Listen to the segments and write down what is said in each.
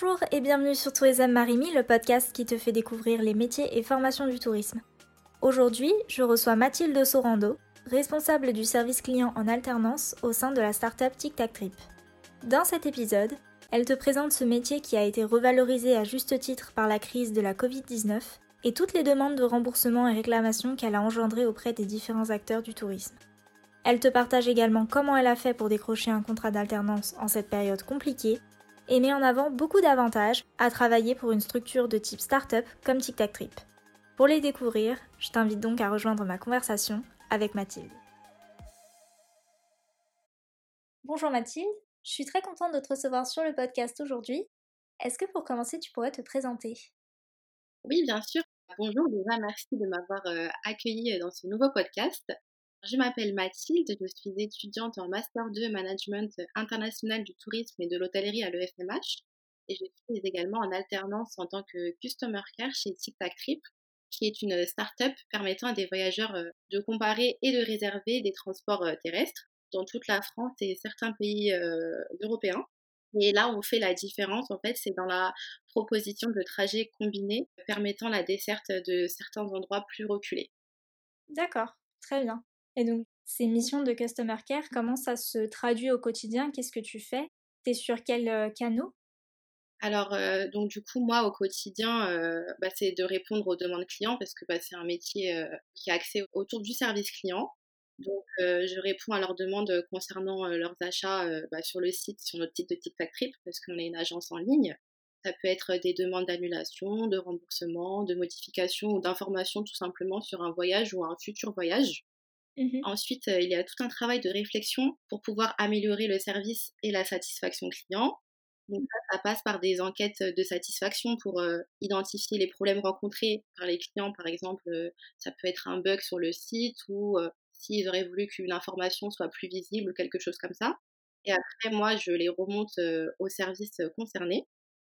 Bonjour et bienvenue sur Tourisme Marimi, le podcast qui te fait découvrir les métiers et formations du tourisme. Aujourd'hui, je reçois Mathilde Sorando, responsable du service client en alternance au sein de la startup Tic Tac Trip. Dans cet épisode, elle te présente ce métier qui a été revalorisé à juste titre par la crise de la Covid-19 et toutes les demandes de remboursement et réclamations qu'elle a engendrées auprès des différents acteurs du tourisme. Elle te partage également comment elle a fait pour décrocher un contrat d'alternance en cette période compliquée et met en avant beaucoup d'avantages à travailler pour une structure de type startup comme Tic Tac Trip. Pour les découvrir, je t'invite donc à rejoindre ma conversation avec Mathilde. Bonjour Mathilde, je suis très contente de te recevoir sur le podcast aujourd'hui. Est-ce que pour commencer, tu pourrais te présenter? Oui, bien sûr. Bonjour, déjà merci de m'avoir euh, accueilli dans ce nouveau podcast. Je m'appelle Mathilde, je suis étudiante en Master 2 Management international du tourisme et de l'hôtellerie à l'EFMH et je suis également en alternance en tant que Customer Care chez Tic Trip, qui est une start-up permettant à des voyageurs euh, de comparer et de réserver des transports euh, terrestres dans toute la France et certains pays euh, européens. Et là, on fait la différence, en fait, c'est dans la proposition de trajets combinés permettant la desserte de certains endroits plus reculés. D'accord, très bien. Et donc, ces missions de Customer Care, comment ça se traduit au quotidien? Qu'est-ce que tu fais? Tu es sur quels euh, canaux? Alors, euh, donc du coup, moi, au quotidien, euh, bah, c'est de répondre aux demandes clients parce que bah, c'est un métier qui est axé autour du service client. Donc, je réponds à leurs demandes concernant leurs achats bah, sur le site, sur notre site de TikTok Trip, parce qu'on est une agence en ligne. Ça peut être des demandes d'annulation, de remboursement, de modification ou d'information tout simplement sur un voyage ou un futur voyage. Mmh Ensuite, il y a tout un travail de réflexion pour pouvoir améliorer le service et la satisfaction client. Donc ça, passe par des enquêtes de satisfaction pour identifier les problèmes rencontrés par les clients. Par exemple, ça peut être un bug sur le site ou s'ils auraient voulu qu'une information soit plus visible ou quelque chose comme ça. Et après, moi, je les remonte au service concerné.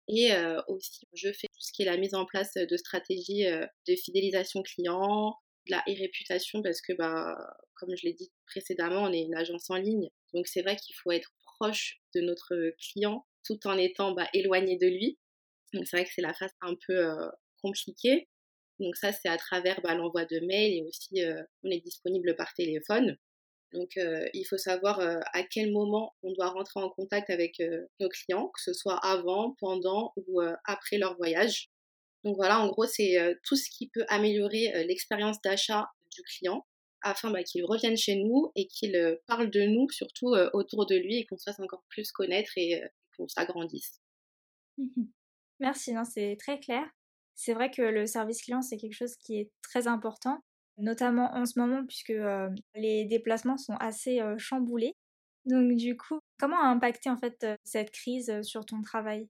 Et aussi, je fais tout ce qui est la mise en place de stratégies de fidélisation client, la e-réputation parce que, bah, comme je l'ai dit précédemment, on est une agence en ligne. Donc c'est vrai qu'il faut être proche de notre client tout en étant bah, éloigné de lui. Donc c'est vrai que c'est la phase un peu euh, compliquée. Donc ça, c'est à travers bah, l'envoi de mails et aussi euh, on est disponible par téléphone. Donc euh, il faut savoir à quel moment on doit rentrer en contact avec nos clients, que ce soit avant, pendant ou après leur voyage. Donc voilà, en gros, c'est tout ce qui peut améliorer l'expérience d'achat du client afin bah, qu'il revienne chez nous et qu'il parle de nous, surtout autour de lui, et qu'on se fasse encore plus connaître et qu'on s'agrandisse. Mmh Merci, c'est très clair. C'est vrai que le service client, c'est quelque chose qui est très important, notamment en ce moment, puisque les déplacements sont assez chamboulés. Donc du coup, comment a impacté en fait cette crise sur ton travail?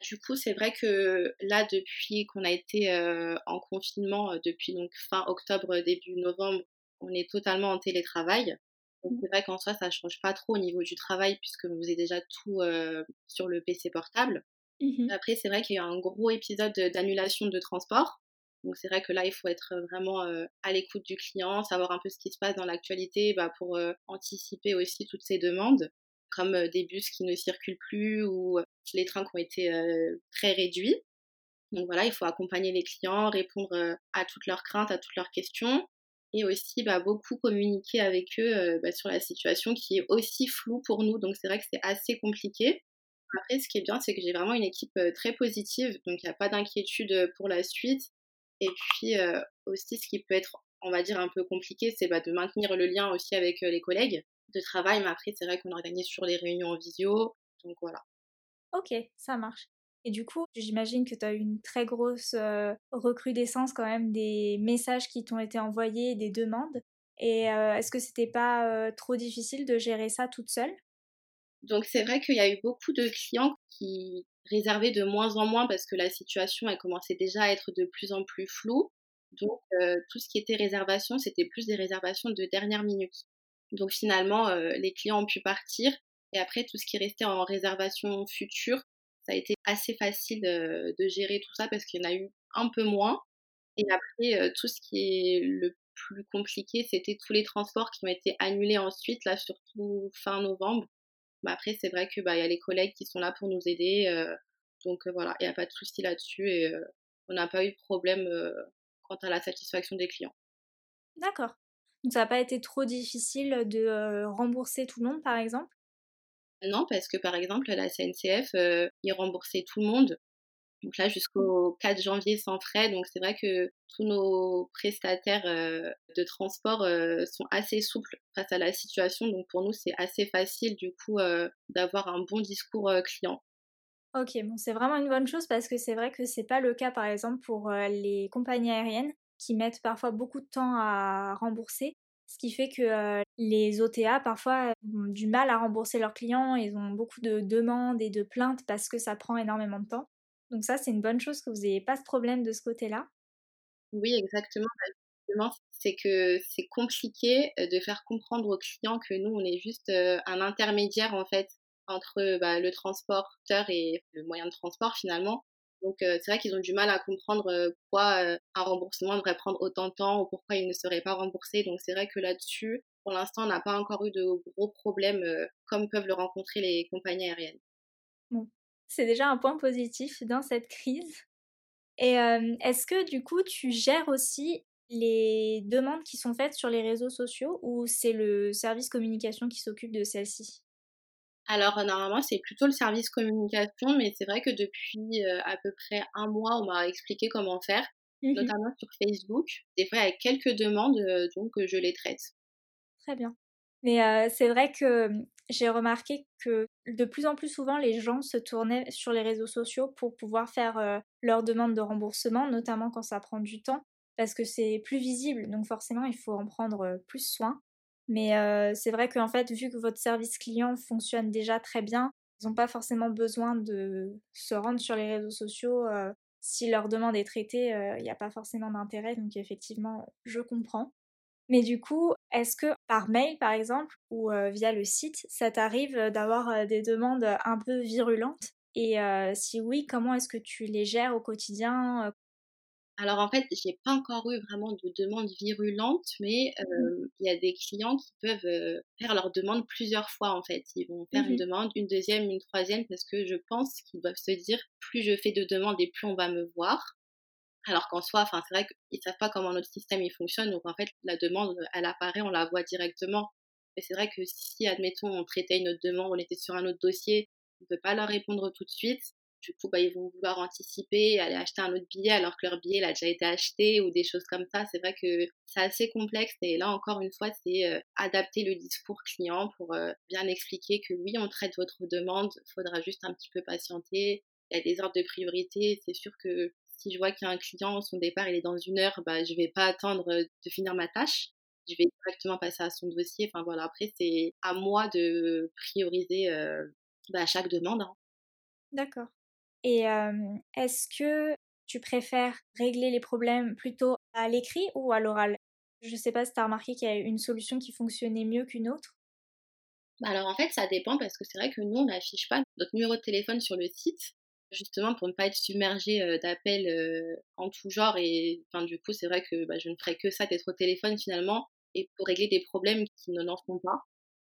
Du coup, c'est vrai que là, depuis qu'on a été euh, en confinement, euh, depuis donc fin octobre, début novembre, on est totalement en télétravail. Donc mmh. c'est vrai qu'en soi, ça change pas trop au niveau du travail puisque vous avez déjà tout euh, sur le PC portable. Mmh Après, c'est vrai qu'il y a un gros épisode d'annulation de transport. Donc c'est vrai que là, il faut être vraiment à l'écoute du client, savoir un peu ce qui se passe dans l'actualité bah, pour anticiper aussi toutes ces demandes comme des bus qui ne circulent plus ou les trains qui ont été très réduits. Donc voilà, il faut accompagner les clients, répondre à toutes leurs craintes, à toutes leurs questions et aussi bah, beaucoup communiquer avec eux bah, sur la situation qui est aussi floue pour nous. Donc c'est vrai que c'est assez compliqué. Après, ce qui est bien, c'est que j'ai vraiment une équipe très positive, donc il n'y a pas d'inquiétude pour la suite. Et puis aussi, ce qui peut être, on va dire, un peu compliqué, c'est bah, de maintenir le lien aussi avec les collègues de travail, mais après, c'est vrai qu'on organise sur les réunions en visio. Donc voilà. Ok, ça marche. Et du coup, j'imagine que tu as eu une très grosse recrudescence quand même des messages qui t'ont été envoyés, des demandes. Et est-ce que c'était pas trop difficile de gérer ça toute seule? Donc c'est vrai qu'il y a eu beaucoup de clients qui réservaient de moins en moins parce que la situation elle commençait déjà à être de plus en plus floue. Donc tout ce qui était réservation, c'était plus des réservations de dernière minute. Donc finalement, euh, les clients ont pu partir. Et après, tout ce qui restait en réservation future, ça a été assez facile de, gérer tout ça parce qu'il y en a eu un peu moins. Et après, euh, tout ce qui est le plus compliqué, c'était tous les transports qui ont été annulés ensuite, là, surtout fin novembre. Mais après, c'est vrai qu'il bah, y a les collègues qui sont là pour nous aider. Euh, Donc voilà, il n'y a pas de souci là-dessus et on n'a pas eu de problème quant à la satisfaction des clients. D'accord. Donc ça n'a pas été trop difficile de rembourser tout le monde, par exemple? Non, parce que par exemple, la CNCF, ils remboursaient tout le monde. Donc là, jusqu'au 4 janvier sans frais. Donc c'est vrai que tous nos prestataires de transport sont assez souples face à la situation. Donc pour nous, c'est assez facile du coup d'avoir un bon discours client. Ok, bon, c'est vraiment une bonne chose parce que c'est vrai que c'est pas le cas par exemple pour les compagnies aériennes qui mettent parfois beaucoup de temps à rembourser, ce qui fait que les OTA parfois ont du mal à rembourser leurs clients, ils ont beaucoup de demandes et de plaintes parce que ça prend énormément de temps. Donc ça, c'est une bonne chose que vous n'ayez pas ce problème de ce côté-là. Oui, exactement. Bah, c'est que c'est compliqué de faire comprendre aux clients que nous, on est juste un intermédiaire en fait entre bah, le transporteur et le moyen de transport finalement. Donc c'est vrai qu'ils ont du mal à comprendre pourquoi un remboursement devrait prendre autant de temps ou pourquoi il ne serait pas remboursé. Donc c'est vrai que là-dessus, pour l'instant, on n'a pas encore eu de gros problèmes comme peuvent le rencontrer les compagnies aériennes. Bon, c'est déjà un point positif dans cette crise. Et est-ce que du coup, tu gères aussi les demandes qui sont faites sur les réseaux sociaux ou c'est le service communication qui s'occupe de celles-ci? Alors normalement c'est plutôt le service communication, mais c'est vrai que depuis à peu près un mois on m'a expliqué comment faire, mmh notamment sur Facebook. Des fois avec quelques demandes, donc je les traite. Très bien. Mais c'est vrai que mmh, j'ai remarqué que de plus en plus souvent les gens se tournaient sur les réseaux sociaux pour pouvoir faire leurs demandes de remboursement, notamment quand ça prend du temps, parce que c'est plus visible, donc forcément il faut en prendre plus soin. Mais c'est vrai qu'en fait, vu que votre service client fonctionne déjà très bien, ils n'ont pas forcément besoin de se rendre sur les réseaux sociaux. si leur demande est traitée, il n'y a pas forcément d'intérêt. Donc effectivement, je comprends. Mais du coup, est-ce que par mail, par exemple, ou via le site, ça t'arrive d'avoir des demandes un peu virulentes? Et si oui, comment est-ce que tu les gères au quotidien alors en fait, j'ai pas encore eu vraiment de demande virulente, mais mmh. il y a des clients qui peuvent faire leur demande plusieurs fois en fait. Ils vont faire une mmh demande, une deuxième, une troisième, parce que je pense qu'ils doivent se dire plus je fais de demandes et plus on va me voir. Alors qu'en soi, enfin c'est vrai qu'ils savent pas comment notre système il fonctionne, donc en fait la demande elle apparaît, on la voit directement. Mais c'est vrai que si admettons on traitait une autre demande, on était sur un autre dossier, on peut pas leur répondre tout de suite du coup, bah, ils vont vouloir anticiper, aller acheter un autre billet alors que leur billet a déjà été acheté ou des choses comme ça. C'est vrai que c'est assez complexe et là, encore une fois, c'est euh, adapter le discours client pour euh, bien expliquer que oui, on traite votre demande, il faudra juste un petit peu patienter. Il y a des ordres de priorité. C'est sûr que si je vois qu'il y a un client, son départ, il est dans une heure, bah, je vais pas attendre euh, de finir ma tâche. Je vais directement passer à son dossier. Enfin voilà, après, c'est à moi de prioriser bah, chaque demande. Hein. D'accord. Et est-ce que tu préfères régler les problèmes plutôt à l'écrit ou à l'oral? Je ne sais pas si tu as remarqué qu'il y a une solution qui fonctionnait mieux qu'une autre. Bah, alors en fait, ça dépend parce que c'est vrai que nous, on n'affiche pas notre numéro de téléphone sur le site, justement pour ne pas être submergé d'appels en tout genre. Et enfin, du coup, c'est vrai que bah, je ne ferai que ça d'être au téléphone finalement et pour régler des problèmes qui ne n'en font pas.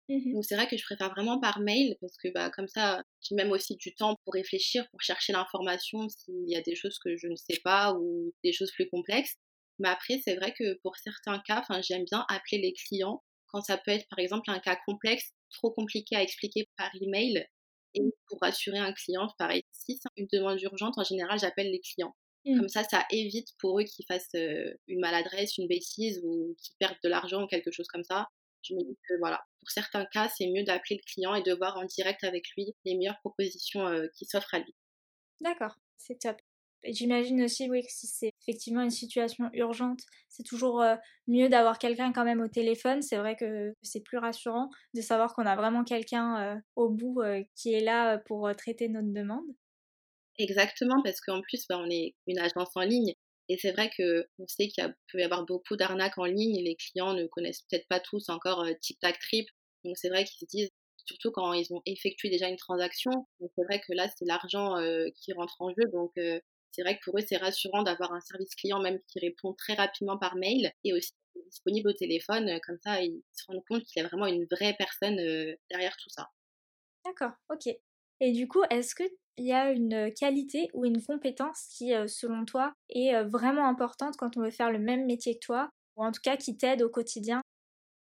Mmh Donc c'est vrai que je préfère vraiment par mail parce que bah, comme ça, j'ai même aussi du temps pour réfléchir, pour chercher l'information s'il y a des choses que je ne sais pas ou des choses plus complexes. Mais après, c'est vrai que pour certains cas, j'aime bien appeler les clients quand ça peut être par exemple un cas complexe, trop compliqué à expliquer par email. Et pour rassurer un client, pareil, si c'est une demande urgente, en général, j'appelle les clients. Mmh. Comme ça, ça évite pour eux qu'ils fassent une maladresse, une bêtise ou qu'ils perdent de l'argent ou quelque chose comme ça je me dis que voilà, pour certains cas, c'est mieux d'appeler le client et de voir en direct avec lui les meilleures propositions euh, qui s'offrent à lui. D'accord, c'est top. Et j'imagine aussi, oui, que si c'est effectivement une situation urgente, c'est toujours euh, mieux d'avoir quelqu'un quand même au téléphone. C'est vrai que c'est plus rassurant de savoir qu'on a vraiment quelqu'un euh, au bout qui est là pour traiter notre demande. Exactement, parce qu'en plus, bah, on est une agence en ligne. Et c'est vrai qu'on sait qu'il peut y avoir beaucoup d'arnaques en ligne les clients ne connaissent peut-être pas tous encore euh, Tic Trip. Donc c'est vrai qu'ils se disent, surtout quand ils ont effectué déjà une transaction, c'est vrai que là c'est l'argent euh, qui rentre en jeu. Donc euh, c'est vrai que pour eux c'est rassurant d'avoir un service client même qui répond très rapidement par mail et aussi disponible au téléphone. Comme ça ils se rendent compte qu'il y a vraiment une vraie personne derrière tout ça. D'accord, ok. Et du coup, est-ce que il y a une qualité ou une compétence qui, selon toi, est vraiment importante quand on veut faire le même métier que toi, ou en tout cas qui t'aide au quotidien?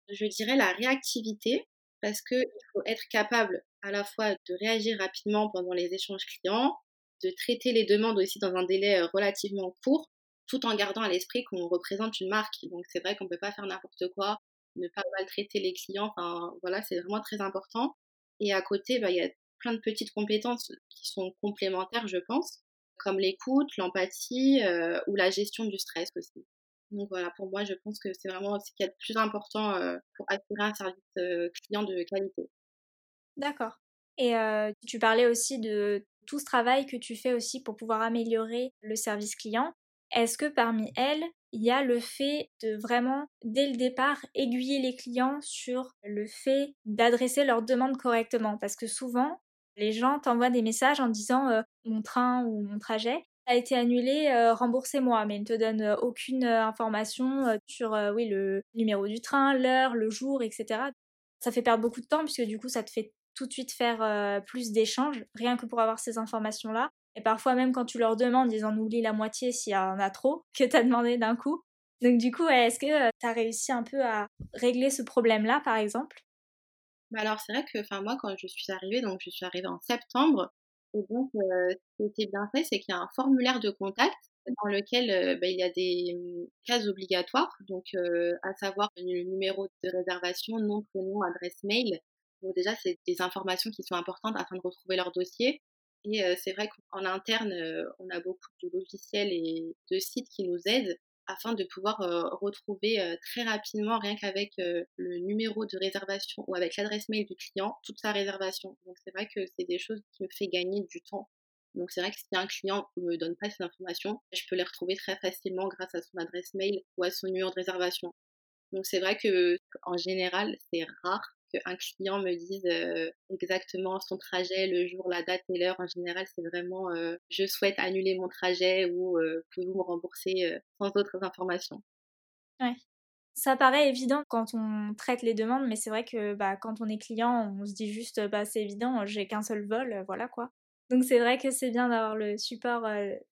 Je dirais la réactivité, parce qu'il faut être capable à la fois de réagir rapidement pendant les échanges clients, de traiter les demandes aussi dans un délai relativement court, tout en gardant à l'esprit qu'on représente une marque. Donc c'est vrai qu'on ne peut pas faire n'importe quoi, ne pas maltraiter les clients, enfin voilà, c'est vraiment très important. Et à côté, bah, il y a plein de petites compétences qui sont complémentaires, je pense, comme l'écoute, l'empathie euh, ou la gestion du stress aussi. Donc voilà, pour moi, je pense que c'est vraiment ce qui est le plus important euh, pour assurer un service euh, client de qualité. D'accord. Et tu parlais aussi de tout ce travail que tu fais aussi pour pouvoir améliorer le service client. Est-ce que parmi elles, il y a le fait de vraiment, dès le départ, aiguiller les clients sur le fait d'adresser leurs demandes correctement? Parce que souvent, les gens t'envoient des messages en disant euh, mon train ou mon trajet a été annulé, euh, remboursez-moi, mais ils ne te donnent aucune euh, information sur oui, le numéro du train, l'heure, le jour, etc. Ça fait perdre beaucoup de temps puisque du coup ça te fait tout de suite faire plus d'échanges, rien que pour avoir ces informations-là. Et parfois même quand tu leur demandes, ils en oublient la moitié s'il y en a trop que tu as demandé d'un coup. Donc du coup, est-ce que tu as réussi un peu à régler ce problème-là, par exemple? Bah alors c'est vrai que enfin moi quand je suis arrivée, donc je suis arrivée en septembre, et donc ce qui était bien fait, c'est qu'il y a un formulaire de contact dans lequel bah, il y a des mmh, cases obligatoires, donc à savoir le numéro de réservation, nom, prénom, adresse mail. Donc déjà c'est des informations qui sont importantes afin de retrouver leur dossier. Et c'est vrai qu'en interne, on a beaucoup de logiciels et de sites qui nous aident afin de pouvoir retrouver très rapidement, rien qu'avec le numéro de réservation ou avec l'adresse mail du client, toute sa réservation. Donc c'est vrai que c'est des choses qui me fait gagner du temps. Donc c'est vrai que si un client ne me donne pas ces informations, je peux les retrouver très facilement grâce à son adresse mail ou à son numéro de réservation. Donc c'est vrai que en général, c'est rare qu'un client me dise exactement son trajet, le jour, la date et l'heure. En général, c'est vraiment je souhaite annuler mon trajet ou pouvez-vous me rembourser sans autres informations. Ouais. Ça paraît évident quand on traite les demandes, mais c'est vrai que bah, quand on est client, on se dit juste bah, c'est évident, j'ai qu'un seul vol, voilà quoi. Donc c'est vrai que c'est bien d'avoir le support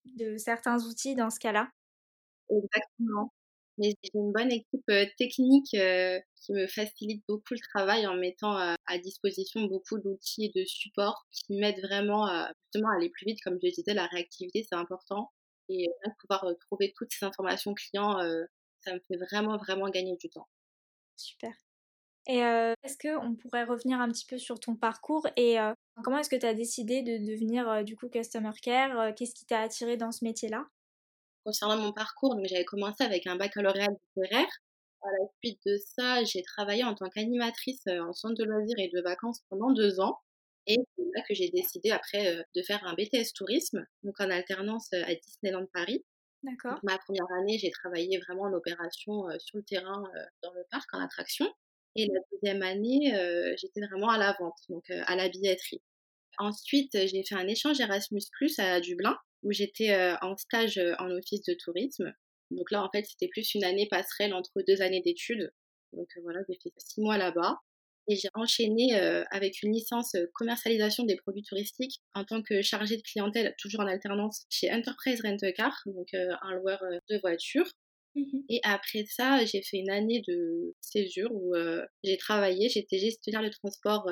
de certains outils dans ce cas-là. Exactement. Mais j'ai une bonne équipe technique qui me facilite beaucoup le travail en mettant à disposition beaucoup d'outils et de supports qui m'aident vraiment justement à aller plus vite. Comme je disais, la réactivité, c'est important. Et pouvoir trouver toutes ces informations clients, ça me fait vraiment, vraiment gagner du temps. Super. Et est-ce qu'on pourrait revenir un petit peu sur ton parcours et comment est-ce que tu as décidé de devenir du coup Customer Care? Qu'est-ce qui t'a attiré dans ce métier-là? Concernant mon parcours, donc j'avais commencé avec un baccalauréat littéraire. À la suite de ça, j'ai travaillé en tant qu'animatrice euh, en centre de loisirs et de vacances pendant deux ans. Et c'est là que j'ai décidé après euh, de faire un BTS tourisme, donc en alternance euh, à Disneyland Paris. D'accord. Ma première année, j'ai travaillé vraiment en opération sur le terrain dans le parc, en attraction. Et la deuxième année, j'étais vraiment à la vente, donc à la billetterie. Ensuite, j'ai fait un échange Erasmus Plus à Dublin où j'étais en stage en office de tourisme. Donc là, en fait, c'était plus une année passerelle entre deux années d'études. Donc voilà, j'ai fait six mois là-bas. Et j'ai enchaîné avec une licence commercialisation des produits touristiques en tant que chargée de clientèle, toujours en alternance chez Enterprise Rent Car, donc un loueur de voitures. Mmh Et après ça, j'ai fait une année de césure où j'ai travaillé, j'étais gestionnaire de transport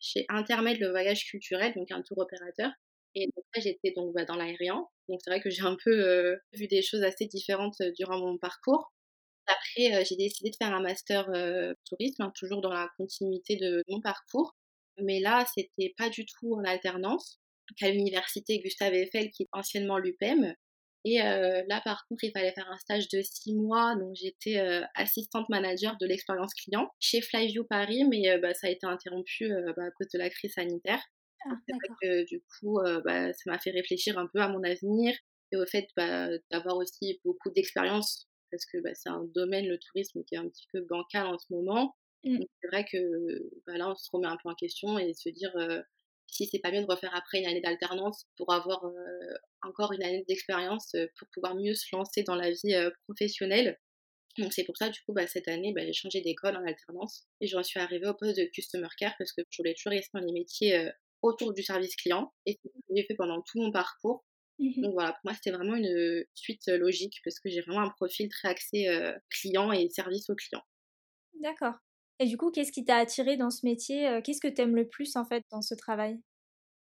chez Intermed le voyage culturel, donc un tour opérateur. Et j'étais donc bah, dans l'aérien. Donc c'est vrai que j'ai un peu euh, vu des choses assez différentes euh, durant mon parcours. Après, euh, j'ai décidé de faire un master tourisme, hein, toujours dans la continuité de mon parcours. Mais là, c'était pas du tout en alternance, qu'à l'université Gustave Eiffel, qui est anciennement l'UPEM. Et là, par contre, il fallait faire un stage de six mois. Donc, j'étais assistante manager de l'expérience client chez Flyview Paris, mais bah, ça a été interrompu bah, à cause de la crise sanitaire. Ah, c'est vrai que du coup, bah, ça m'a fait réfléchir un peu à mon avenir et au fait bah, d'avoir aussi beaucoup d'expérience parce que bah, c'est un domaine, le tourisme, qui est un petit peu bancal en ce moment. Mmh. C'est vrai que là, on se remet un peu en question et se dire si c'est pas mieux de refaire après une année d'alternance pour avoir encore une année d'expérience pour pouvoir mieux se lancer dans la vie professionnelle. Donc c'est pour ça, du coup, bah, cette année, bah, j'ai changé d'école en alternance et j'en suis arrivée au poste de Customer Care parce que je voulais toujours rester dans les métiers autour du service client. Et c'est ce que j'ai fait pendant tout mon parcours. Mmh Donc voilà, pour moi, c'était vraiment une suite logique parce que j'ai vraiment un profil très axé client et service au client. D'accord. Et du coup, qu'est-ce qui t'a attiré dans ce métier Qu'est-ce que tu aimes le plus en fait dans ce travail?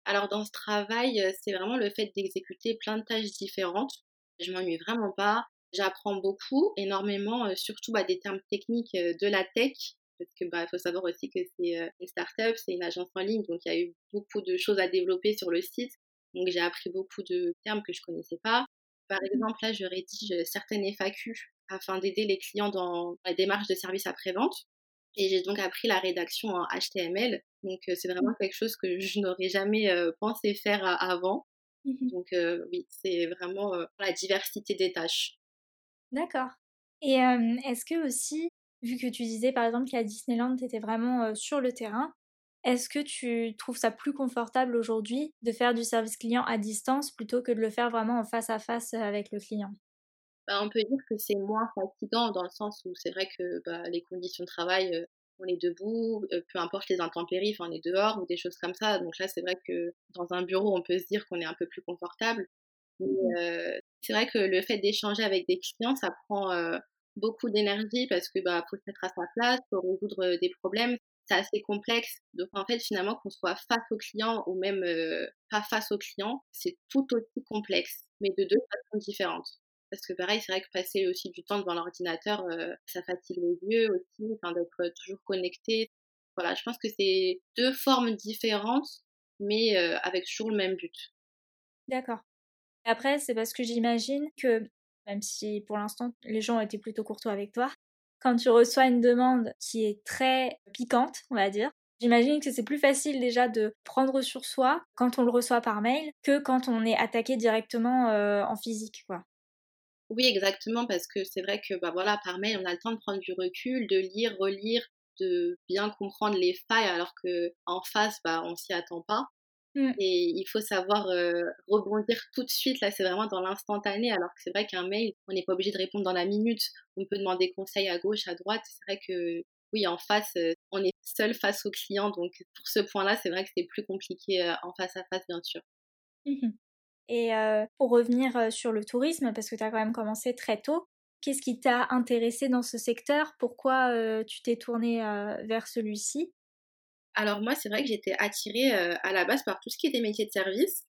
Alors dans ce travail, c'est vraiment le fait d'exécuter plein de tâches différentes. Je m'ennuie vraiment pas. J'apprends beaucoup, énormément, surtout bah, des termes techniques de la tech, parce que bah, faut savoir aussi que c'est une start-up, c'est une agence en ligne, donc il y a eu beaucoup de choses à développer sur le site. Donc j'ai appris beaucoup de termes que je connaissais pas. Par mmh exemple, là, je rédige certaines FAQ afin d'aider les clients dans la démarche de service après-vente. Et j'ai donc appris la rédaction en HTML. Donc c'est vraiment mmh. quelque chose que je n'aurais jamais pensé faire avant. Mmh donc oui, c'est vraiment la diversité des tâches. D'accord. Et est-ce que aussi, vu que tu disais par exemple qu'à Disneyland, tu étais vraiment sur le terrain, est-ce que tu trouves ça plus confortable aujourd'hui de faire du service client à distance plutôt que de le faire vraiment en face à face avec le client? Bah, On peut dire que c'est moins fatigant dans le sens où c'est vrai que bah, les conditions de travail, on est debout, peu importe les intempéries, on est dehors ou des choses comme ça. Donc là, c'est vrai que dans un bureau, on peut se dire qu'on est un peu plus confortable. Mais c'est vrai que le fait d'échanger avec des clients, ça prend beaucoup d'énergie parce que bah faut se mettre à sa place, faut résoudre des problèmes c'est assez complexe. Donc en fait, finalement, qu'on soit face au client ou même euh, pas face au client, c'est tout aussi complexe, mais de deux façons différentes. Parce que pareil, c'est vrai que passer aussi du temps devant l'ordinateur, euh, ça fatigue les yeux aussi, enfin, d'être toujours connecté. Voilà, je pense que c'est deux formes différentes, mais euh, avec toujours le même but. D'accord. Après, c'est parce que j'imagine que, même si pour l'instant les gens ont été plutôt courtois avec toi, quand tu reçois une demande qui est très piquante, on va dire, J'imagine que c'est plus facile déjà de prendre sur soi quand on le reçoit par mail que quand on est attaqué directement euh, en physique, quoi. Oui, exactement, parce que c'est vrai que bah voilà, par mail, on a le temps de prendre du recul, de lire, relire, de bien comprendre les failles, alors que en face, bah, on s'y attend pas. Mmh. Et il faut savoir rebondir tout de suite. Là, c'est vraiment dans l'instantané. Alors que c'est vrai qu'un mail, on n'est pas obligé de répondre dans la minute. On peut demander conseil à gauche, à droite. C'est vrai que oui, en face, on est seul face au client. Donc pour ce point-là, c'est vrai que c'est plus compliqué en face à face, bien sûr. Mmh Et pour revenir sur le tourisme, parce que tu as quand même commencé très tôt, qu'est-ce qui t'a intéressé dans ce secteur? Pourquoi tu t'es tournée vers celui-ci? Alors moi, c'est vrai que j'étais attirée à la base par tout ce qui était métier de service.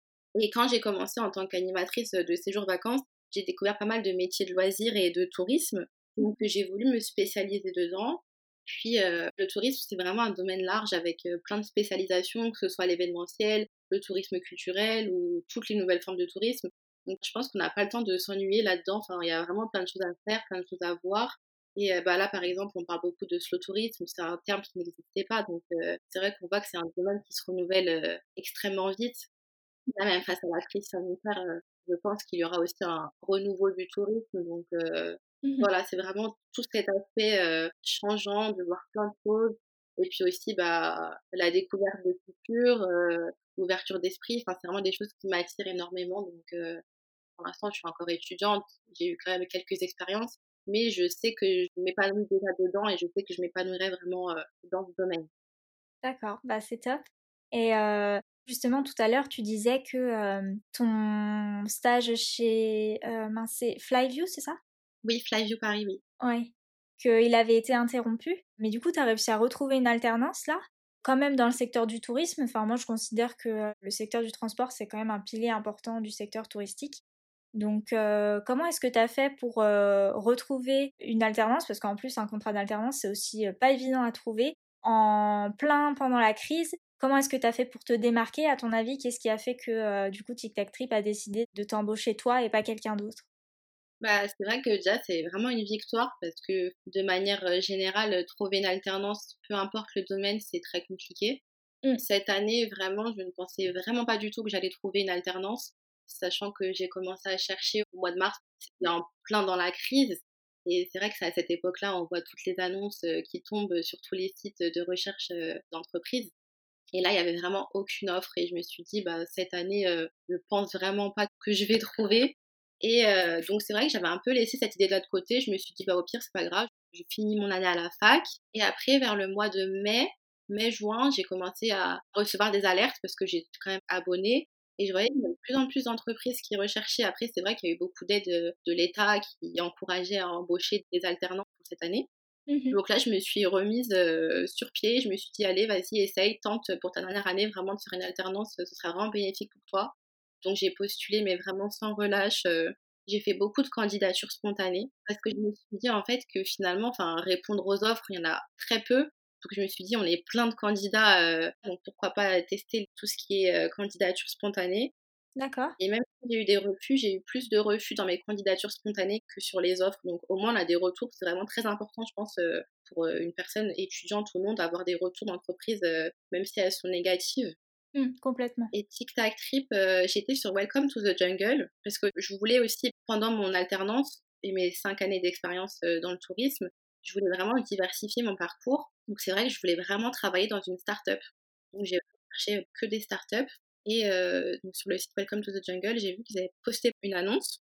Et quand j'ai commencé en tant qu'animatrice de séjour vacances, j'ai découvert pas mal de métiers de loisirs et de tourisme. Donc j'ai voulu me spécialiser dedans. Puis le tourisme, c'est vraiment un domaine large avec plein de spécialisations, que ce soit l'événementiel, le tourisme culturel ou toutes les nouvelles formes de tourisme. Donc je pense qu'on n'a pas le temps de s'ennuyer là-dedans. Enfin, il y a vraiment plein de choses à faire, plein de choses à voir. Et bah, là, par exemple, on parle beaucoup de slow tourisme, c'est un terme qui n'existait pas. Donc, c'est vrai qu'on voit que c'est un domaine qui se renouvelle extrêmement vite. Là, même face à la crise sanitaire, je pense qu'il y aura aussi un renouveau du tourisme. Donc, mmh voilà, c'est vraiment tout cet aspect changeant, de voir plein de choses. Et puis aussi, bah, la découverte de culture, l'ouverture d'esprit. Enfin, c'est vraiment des choses qui m'attirent énormément. Donc, pour l'instant, je suis encore étudiante. J'ai eu quand même quelques expériences mais je sais que je m'épanouis déjà dedans et je sais que je m'épanouirai vraiment dans ce domaine. D'accord, bah c'est top. Et justement, tout à l'heure, tu disais que ton stage chez c'est Flyview, c'est ça? Oui, Flyview Paris, oui. Oui, qu'il avait été interrompu. Mais du coup, tu as réussi à retrouver une alternance là quand même dans le secteur du tourisme, enfin moi je considère que le secteur du transport c'est quand même un pilier important du secteur touristique. Donc, euh, comment est-ce que tu as fait pour euh, retrouver une alternance? Parce qu'en plus, un contrat d'alternance, c'est aussi euh, pas évident à trouver. En plein pendant la crise, comment est-ce que tu as fait pour te démarquer? À ton avis, qu'est-ce qui a fait que du coup Tic Tac Trip a décidé de t'embaucher toi et pas quelqu'un d'autre? Bah, c'est vrai que déjà, c'est vraiment une victoire parce que de manière générale, trouver une alternance, peu importe le domaine, c'est très compliqué. Mmh. Cette année, vraiment, je ne pensais vraiment pas du tout que j'allais trouver une alternance sachant que j'ai commencé à chercher au mois de mars, en plein dans la crise. Et c'est vrai que à cette époque-là, on voit toutes les annonces euh, qui tombent sur tous les sites de recherche euh, d'entreprise. Et là, il n'y avait vraiment aucune offre. Et je me suis dit, bah, cette année, euh, je pense vraiment pas que je vais trouver. Et donc, c'est vrai que j'avais un peu laissé cette idée-là de côté. Je me suis dit, bah, au pire, c'est pas grave. Je finis mon année à la fac. Et après, vers le mois de mai, mai-juin, j'ai commencé à recevoir des alertes parce que j'étais quand même abonnée. Et je voyais qu'il y avait de plus en plus d'entreprises qui recherchaient. Après, c'est vrai qu'il y a eu beaucoup d'aides de l'État qui encourageaient à embaucher des alternants pour cette année. Mmh Donc là, je me suis remise sur pied. Je me suis dit, allez, vas-y, essaye, tente pour ta dernière année vraiment de faire une alternance. Ce sera vraiment bénéfique pour toi. Donc j'ai postulé, mais vraiment sans relâche. j'ai fait beaucoup de candidatures spontanées parce que je me suis dit en fait que finalement, enfin, répondre aux offres, il y en a très peu. Donc je me suis dit, on est plein de candidats, donc pourquoi pas tester tout ce qui est candidature spontanée. D'accord. Et même si j'ai eu des refus, j'ai eu plus de refus dans mes candidatures spontanées que sur les offres. Donc au moins on a des retours. C'est vraiment très important, je pense, pour une personne étudiante ou non, d'avoir des retours d'entreprise, même si elles sont négatives. Mmh, complètement. Et Tic Tac Trip, j'étais sur Welcome to the Jungle parce que je voulais aussi, pendant mon alternance et mes cinq années d'expérience dans le tourisme, je voulais vraiment diversifier mon parcours. Donc c'est vrai que je voulais vraiment travailler dans une start-up. Donc j'ai cherché que des start-up. Et donc sur le site Welcome to the Jungle, j'ai vu qu'ils avaient posté une annonce.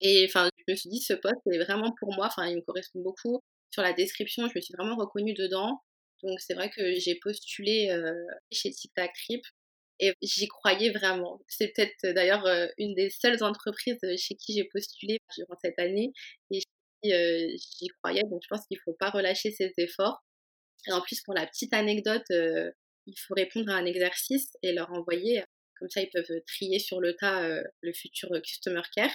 Et enfin, je me suis dit, ce poste est vraiment pour moi. Enfin, il me correspond beaucoup. Sur la description, je me suis vraiment reconnue dedans. Donc c'est vrai que j'ai postulé chez Tic et j'y croyais vraiment. C'est peut-être d'ailleurs une des seules entreprises chez qui j'ai postulé durant cette année et j'y croyais. Donc je pense qu'il ne faut pas relâcher ses efforts. Et en plus, pour la petite anecdote, il faut répondre à un exercice et leur envoyer. Comme ça, ils peuvent trier sur le tas le futur Customer Care.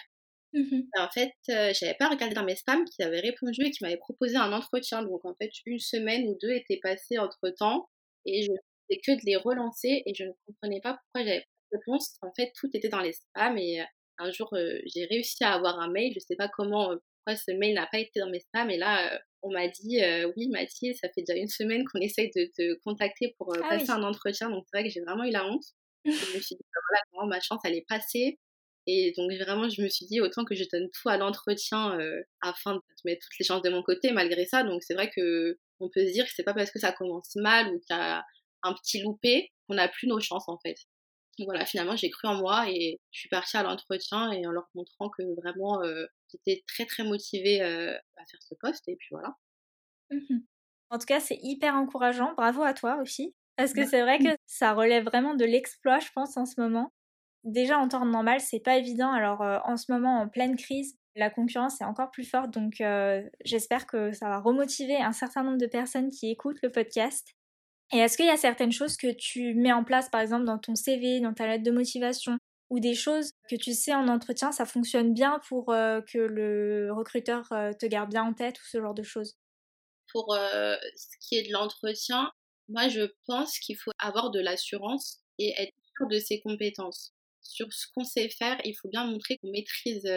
Mmh en fait, j'avais pas regardé dans mes spams qu'ils avaient répondu et qu'ils m'avaient proposé un entretien. Donc en fait, une semaine ou deux étaient passées entre temps et je faisais que de les relancer et je ne comprenais pas pourquoi j'avais pas de réponse. En fait, tout était dans les spams et un jour, j'ai réussi à avoir un mail. Je sais pas comment, pourquoi ce mail n'a pas été dans mes spams et là, on m'a dit oui Mathilde, ça fait déjà une semaine qu'on essaye de te contacter pour ah passer un entretien, donc c'est vrai que j'ai vraiment eu la honte. je me suis dit bah, voilà comment ma chance allait passer et donc vraiment je me suis dit autant que je donne tout à l'entretien afin de mettre toutes les chances de mon côté malgré ça. Donc c'est vrai que on peut se dire que c'est pas parce que ça commence mal ou qu'il y a un petit loupé qu'on n'a plus nos chances en fait. Donc voilà, finalement j'ai cru en moi et je suis partie à l'entretien et en leur montrant que vraiment j'étais très très motivée à faire ce poste et puis voilà. Mmh en tout cas, c'est hyper encourageant. Bravo à toi aussi. Parce que c'est vrai que ça relève vraiment de l'exploit, je pense, en ce moment. Déjà, en temps normal, c'est pas évident. Alors, en ce moment, en pleine crise, la concurrence est encore plus forte. Donc, j'espère que ça va remotiver un certain nombre de personnes qui écoutent le podcast. Et est-ce qu'il y a certaines choses que tu mets en place, par exemple, dans ton CV, dans ta lettre de motivation, ou des choses que tu sais en entretien, ça fonctionne bien pour euh, que le recruteur euh, te garde bien en tête ou ce genre de choses? Pour euh, ce qui est de l'entretien, moi je pense qu'il faut avoir de l'assurance et être sûr de ses compétences. Sur ce qu'on sait faire, il faut bien montrer qu'on maîtrise,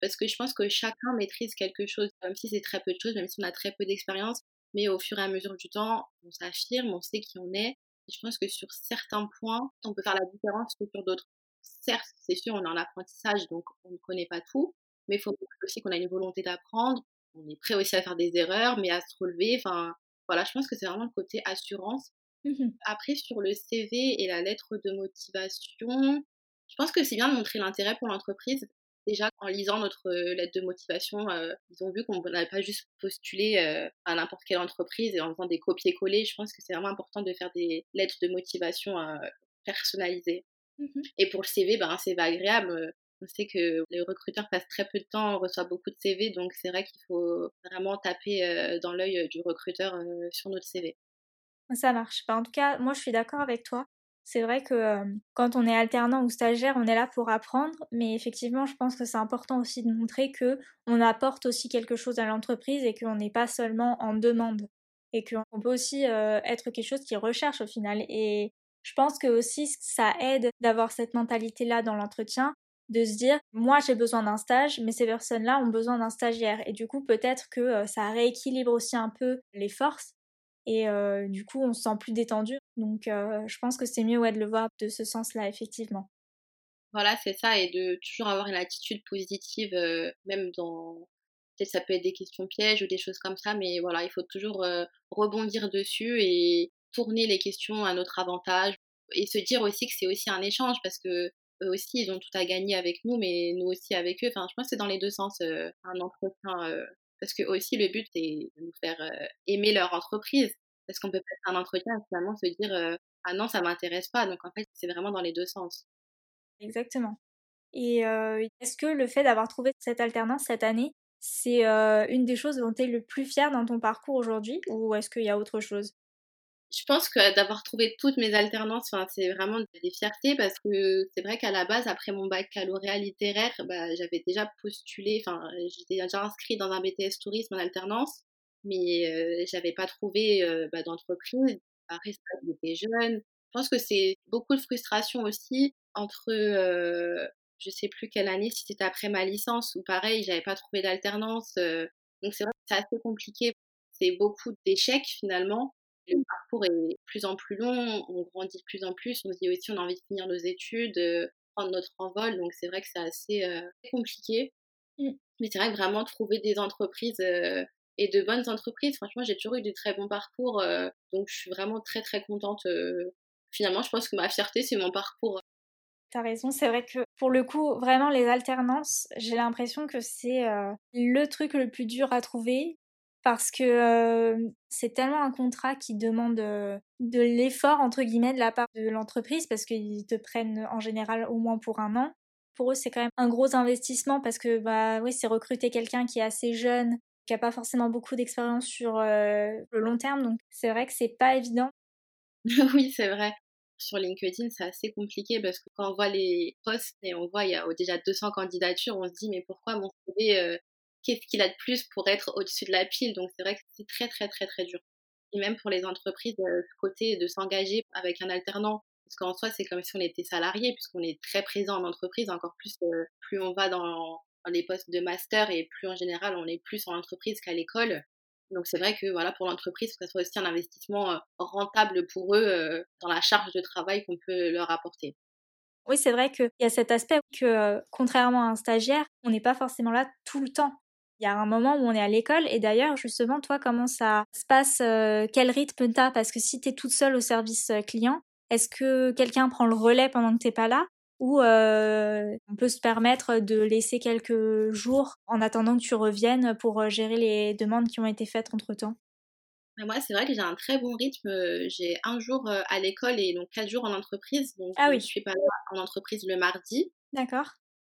parce que je pense que chacun maîtrise quelque chose, même si c'est très peu de choses, même si on a très peu d'expérience, mais au fur et à mesure du temps, on s'affirme, on sait qui on est. Et je pense que sur certains points, on peut faire la différence que sur d'autres certes, c'est sûr, on est en apprentissage, donc on ne connaît pas tout, mais il faut aussi qu'on a une volonté d'apprendre. On est prêt aussi à faire des erreurs, mais à se relever. Enfin, voilà, je pense que c'est vraiment le côté assurance. Mmh Après, sur le CV et la lettre de motivation, je pense que c'est bien de montrer l'intérêt pour l'entreprise. Déjà, en lisant notre euh, lettre de motivation, euh, ils ont vu qu'on n'avait pas juste postulé euh, à n'importe quelle entreprise et en faisant des copier-coller. Je pense que c'est vraiment important de faire des lettres de motivation personnalisées. Mmh et pour le CV, ben, un CV agréable. On sait que les recruteurs passent très peu de temps, on reçoit beaucoup de CV, donc c'est vrai qu'il faut vraiment taper dans l'œil du recruteur sur notre CV. Ça marche. Bah, en tout cas, moi je suis d'accord avec toi. C'est vrai que quand on est alternant ou stagiaire, on est là pour apprendre, mais effectivement, je pense que c'est important aussi de montrer que on apporte aussi quelque chose à l'entreprise et qu'on n'est pas seulement en demande et qu'on peut aussi être quelque chose qui recherche au final. Et je pense que aussi ça aide d'avoir cette mentalité-là dans l'entretien, de se dire moi j'ai besoin d'un stage, mais ces personnes-là ont besoin d'un stagiaire. Et du coup, peut-être que ça rééquilibre aussi un peu les forces. Et du coup, on se sent plus détendu. Donc, euh, je pense que c'est mieux ouais, de le voir de ce sens-là, effectivement. Voilà, c'est ça. Et de toujours avoir une attitude positive, même dans. Peut-être ça peut être des questions pièges ou des choses comme ça, mais voilà, il faut toujours rebondir dessus et tourner les questions à notre avantage et se dire aussi que c'est aussi un échange parce que eux aussi ils ont tout à gagner avec nous mais nous aussi avec eux enfin je pense que c'est dans les deux sens euh, un entretien euh, parce que aussi le but c'est de nous faire euh, aimer leur entreprise Parce qu'on peut passer un entretien et finalement se dire ah non, ça m'intéresse pas. Donc en fait, c'est vraiment dans les deux sens. Exactement. Et est-ce que le fait d'avoir trouvé cette alternance cette année, c'est une des choses dont tu es le plus fier dans ton parcours aujourd'hui ou est-ce qu'il y a autre chose? Je pense que d'avoir trouvé toutes mes alternances, c'est vraiment des fiertés parce que c'est vrai qu'à la base, après mon baccalauréat littéraire, bah, j'avais déjà postulé, enfin, j'étais déjà inscrite dans un BTS tourisme en alternance, mais j'avais pas trouvé bah, d'entreprise. Après, j'étais jeune. Je pense que c'est beaucoup de frustration aussi entre, je sais plus quelle année, si c'était après ma licence ou pareil, j'avais pas trouvé d'alternance. Euh, donc c'est vrai que c'est assez compliqué. C'est beaucoup d'échecs finalement le parcours est de plus en plus long, on grandit de plus en plus, on se dit aussi on a envie de finir nos études, euh, prendre notre envol, donc c'est vrai que c'est assez euh, compliqué. Mmh. Mais c'est vrai que vraiment trouver des entreprises et de bonnes entreprises, franchement j'ai toujours eu de très bons parcours, donc je suis vraiment très très contente. finalement je pense que ma fierté c'est mon parcours. T'as raison, c'est vrai que pour le coup, vraiment les alternances, j'ai l'impression que c'est le truc le plus dur à trouver parce que c'est tellement un contrat qui demande de l'effort entre guillemets de la part de l'entreprise parce qu'ils te prennent en général au moins pour un an. Pour eux, c'est quand même un gros investissement parce que bah oui, c'est recruter quelqu'un qui est assez jeune, qui a pas forcément beaucoup d'expérience sur le long terme, donc c'est vrai que c'est pas évident. oui, c'est vrai. Sur LinkedIn, c'est assez compliqué parce que quand on voit les posts et on voit il y a déjà 200 candidatures, on se dit mais pourquoi mon CV qu'est-ce qu'il a de plus pour être au-dessus de la pile? Donc c'est vrai que c'est très très très très dur. Et même pour les entreprises, euh, côté de s'engager avec un alternant, parce qu'en soi c'est comme si on était salarié, puisqu'on est très présent en entreprise, encore plus euh, plus on va dans, les postes de master et plus en général on est plus en entreprise qu'à l'école. Donc c'est vrai que voilà pour l'entreprise, que ce soit aussi un investissement euh, rentable pour eux dans la charge de travail qu'on peut leur apporter. Oui, c'est vrai qu'il y a cet aspect que, contrairement à un stagiaire, on n'est pas forcément là tout le temps. Il y a un moment où on est à l'école et d'ailleurs justement toi comment ça se passe euh, quel rythme t'as? Parce que si t'es toute seule au service euh, client est-ce que quelqu'un prend le relais pendant que t'es pas là? Ou euh, on peut se permettre de laisser quelques jours en attendant que tu reviennes pour gérer les demandes qui ont été faites entre temps bah, moi, c'est vrai que j'ai un très bon rythme. J'ai un jour à l'école et donc quatre jours en entreprise. Donc, ah oui. je suis pas là en entreprise le mardi. D'accord.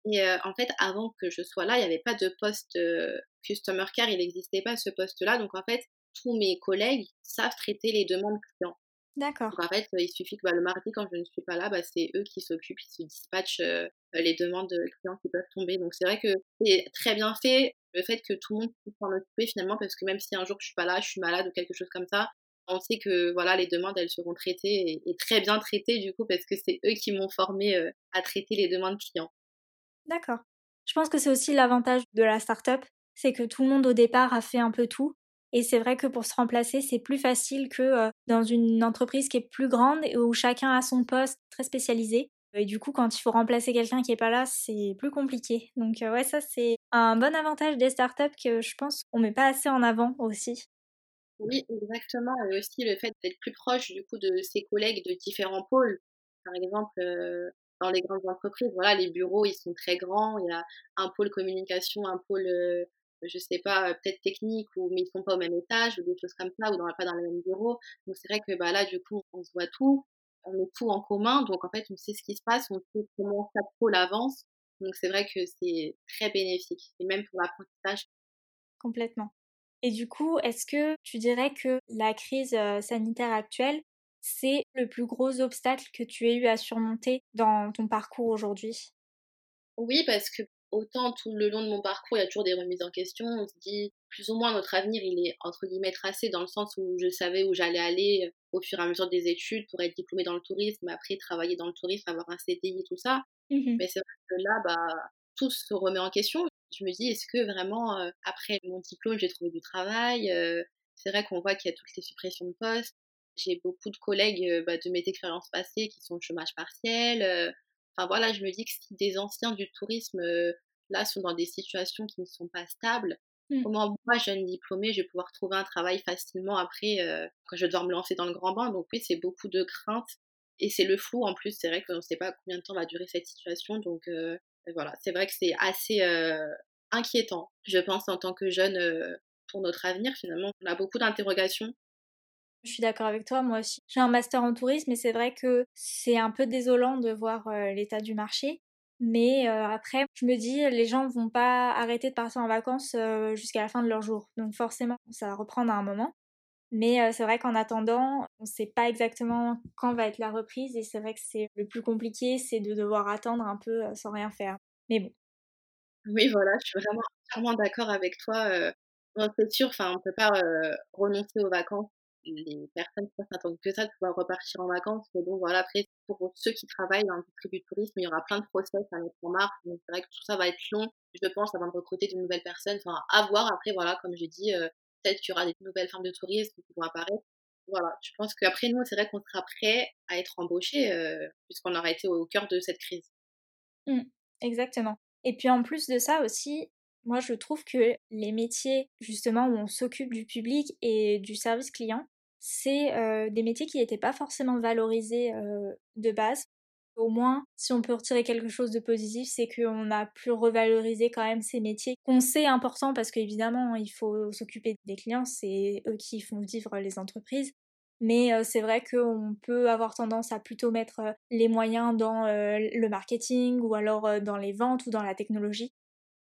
Et en fait, avant que je sois là, il n'y avait pas de poste customer care, il n'existait pas ce poste-là. Donc en fait, tous mes collègues savent traiter les demandes clients. D'accord. Donc en fait, il suffit que bah, le mardi, quand je ne suis pas là, bah, c'est eux qui s'occupent, ils se dispatchent les demandes clients qui peuvent tomber. Donc c'est vrai que c'est très bien fait le fait que tout le monde puisse s'en occuper finalement, parce que même si un jour je suis pas là, je suis malade ou quelque chose comme ça, on sait que voilà les demandes elles seront traitées et, très bien traitées du coup parce que c'est eux qui m'ont formé à traiter les demandes clients. D'accord. Je pense que c'est aussi l'avantage de la start-up, c'est que tout le monde au départ a fait un peu tout. Et c'est vrai que pour se remplacer, c'est plus facile que euh, dans une entreprise qui est plus grande et où chacun a son poste très spécialisé. Et du coup, quand il faut remplacer quelqu'un qui est pas là, c'est plus compliqué. Donc euh, ouais, ça c'est un bon avantage des startups que je pense qu'on met pas assez en avant aussi. Oui, exactement. Et aussi le fait d'être plus proche du coup de ses collègues de différents pôles. Par exemple, euh, dans les grandes entreprises, voilà, les bureaux, ils sont très grands. Il y a un pôle communication, un pôle, je sais pas, peut-être technique, ou, mais ils sont pas au même étage, ou des choses comme ça, ou dans, pas dans le même bureau. Donc c'est vrai que bah, là, du coup, on se voit tout, on met tout en commun. Donc en fait, on sait ce qui se passe, on sait comment chaque pôle avance. Donc c'est vrai que c'est très bénéfique, et même pour l'apprentissage. Complètement. Et du coup, est-ce que tu dirais que la crise euh, sanitaire actuelle c'est le plus gros obstacle que tu aies eu à surmonter dans ton parcours aujourd'hui? Oui, parce que autant tout le long de mon parcours, il y a toujours des remises en question. On se dit plus ou moins notre avenir, il est entre guillemets tracé dans le sens où je savais où j'allais aller euh, au fur et à mesure des études pour être diplômée dans le tourisme, après travailler dans le tourisme, avoir un CDI, tout ça. Mmh Mais c'est vrai que là, bah, tout se remet en question. Je me dis, est-ce que vraiment, euh, après mon diplôme, j'ai trouvé du travail euh, C'est vrai qu'on voit qu'il y a toutes ces suppressions de postes. J'ai beaucoup de collègues bah, de mes expériences passées qui sont au chômage partiel. Enfin voilà, je me dis que si des anciens du tourisme là sont dans des situations qui ne sont pas stables, mmh. comment moi, jeune diplômée, je vais pouvoir trouver un travail facilement après quand je vais devoir me lancer dans le grand bain. Donc oui, c'est beaucoup de craintes et c'est le flou en plus. C'est vrai qu'on ne sait pas combien de temps va durer cette situation. Donc voilà, c'est vrai que c'est assez inquiétant, je pense, en tant que jeune pour notre avenir. Finalement, on a beaucoup d'interrogations Je suis d'accord avec toi, moi aussi. J'ai un master en tourisme et c'est vrai que c'est un peu désolant de voir l'état du marché. Mais après, je me dis, les gens vont pas arrêter de partir en vacances jusqu'à la fin de leur jour. Donc forcément, ça va reprendre à un moment. Mais c'est vrai qu'en attendant, on ne sait pas exactement quand va être la reprise et c'est vrai que c'est le plus compliqué, c'est de devoir attendre un peu sans rien faire. Mais bon. Oui, voilà, je suis vraiment entièrement d'accord avec toi. c'est sûr, enfin, on peut pas renoncer aux vacances les personnes qui s'attendent que ça de pouvoir repartir en vacances. Mais bon, voilà, après, pour ceux qui travaillent dans l'industrie du tourisme, il y aura plein de process à mettre en marche. Donc, c'est vrai que tout ça va être long, je pense, avant de recruter de nouvelles personnes. Enfin, à voir. Après, voilà, comme j'ai dit, euh, peut-être qu'il y aura des nouvelles formes de tourisme qui vont apparaître. Voilà, je pense qu'après, nous, c'est vrai qu'on sera prêt à être embauché euh, puisqu'on aura été au cœur de cette crise. Mmh, exactement. Et puis, en plus de ça aussi, moi, je trouve que les métiers, justement, où on s'occupe du public et du service client, c'est des métiers qui n'étaient pas forcément valorisés de base. Au moins, si on peut retirer quelque chose de positif, c'est qu'on a pu revaloriser quand même ces métiers qu'on sait importants parce qu'évidemment, il faut s'occuper des clients, c'est eux qui font vivre les entreprises. Mais c'est vrai qu'on peut avoir tendance à plutôt mettre les moyens dans le marketing ou alors dans les ventes ou dans la technologie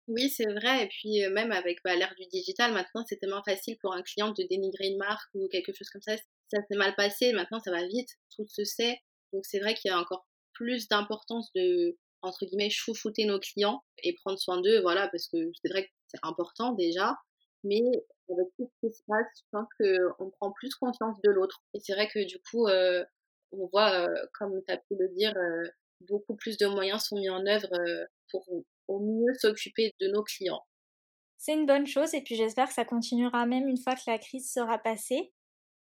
oui, c'est vrai. Et puis, même avec bah, l'ère du digital, maintenant, c'est tellement facile pour un client de dénigrer une marque ou quelque chose comme ça. Ça s'est mal passé, maintenant, ça va vite, tout se sait. Donc, c'est vrai qu'il y a encore plus d'importance de, entre guillemets, chouchouter nos clients et prendre soin d'eux, voilà, parce que c'est vrai que c'est important déjà. Mais avec tout ce qui se passe, je pense qu'on prend plus conscience de l'autre. Et c'est vrai que du coup, on voit, comme tu as pu le dire, beaucoup plus de moyens sont mis en œuvre pour mieux s'occuper de nos clients. C'est une bonne chose et puis j'espère que ça continuera même une fois que la crise sera passée.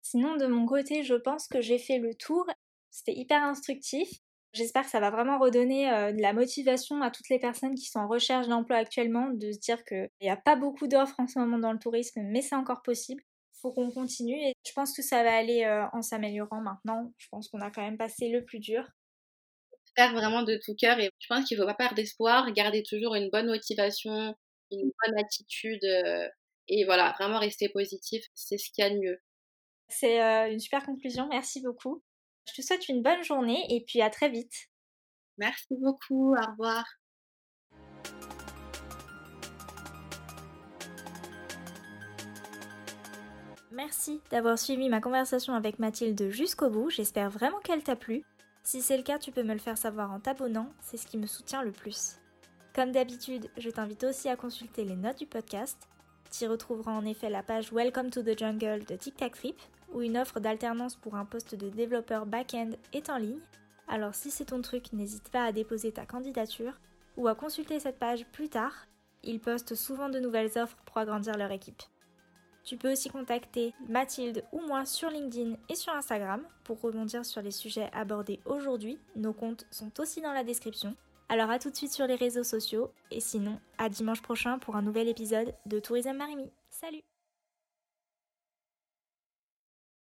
Sinon, de mon côté, je pense que j'ai fait le tour. C'était hyper instructif. J'espère que ça va vraiment redonner euh, de la motivation à toutes les personnes qui sont en recherche d'emploi actuellement, de se dire qu'il n'y a pas beaucoup d'offres en ce moment dans le tourisme, mais c'est encore possible. Il faut qu'on continue et je pense que ça va aller euh, en s'améliorant maintenant. Je pense qu'on a quand même passé le plus dur faire vraiment de tout cœur et je pense qu'il ne faut pas perdre d'espoir, garder toujours une bonne motivation, une bonne attitude euh, et voilà, vraiment rester positif, c'est ce qu'il y a de mieux. C'est euh, une super conclusion, merci beaucoup. Je te souhaite une bonne journée et puis à très vite. Merci beaucoup, au revoir. Merci d'avoir suivi ma conversation avec Mathilde jusqu'au bout, j'espère vraiment qu'elle t'a plu. Si c'est le cas, tu peux me le faire savoir en t'abonnant, c'est ce qui me soutient le plus. Comme d'habitude, je t'invite aussi à consulter les notes du podcast. Tu retrouveras en effet la page Welcome to the Jungle de Tic Tac Flip, où une offre d'alternance pour un poste de développeur back-end est en ligne. Alors si c'est ton truc, n'hésite pas à déposer ta candidature ou à consulter cette page plus tard. Ils postent souvent de nouvelles offres pour agrandir leur équipe. Tu peux aussi contacter Mathilde ou moi sur LinkedIn et sur Instagram pour rebondir sur les sujets abordés aujourd'hui. Nos comptes sont aussi dans la description. Alors à tout de suite sur les réseaux sociaux et sinon à dimanche prochain pour un nouvel épisode de Tourisme Marimi. Salut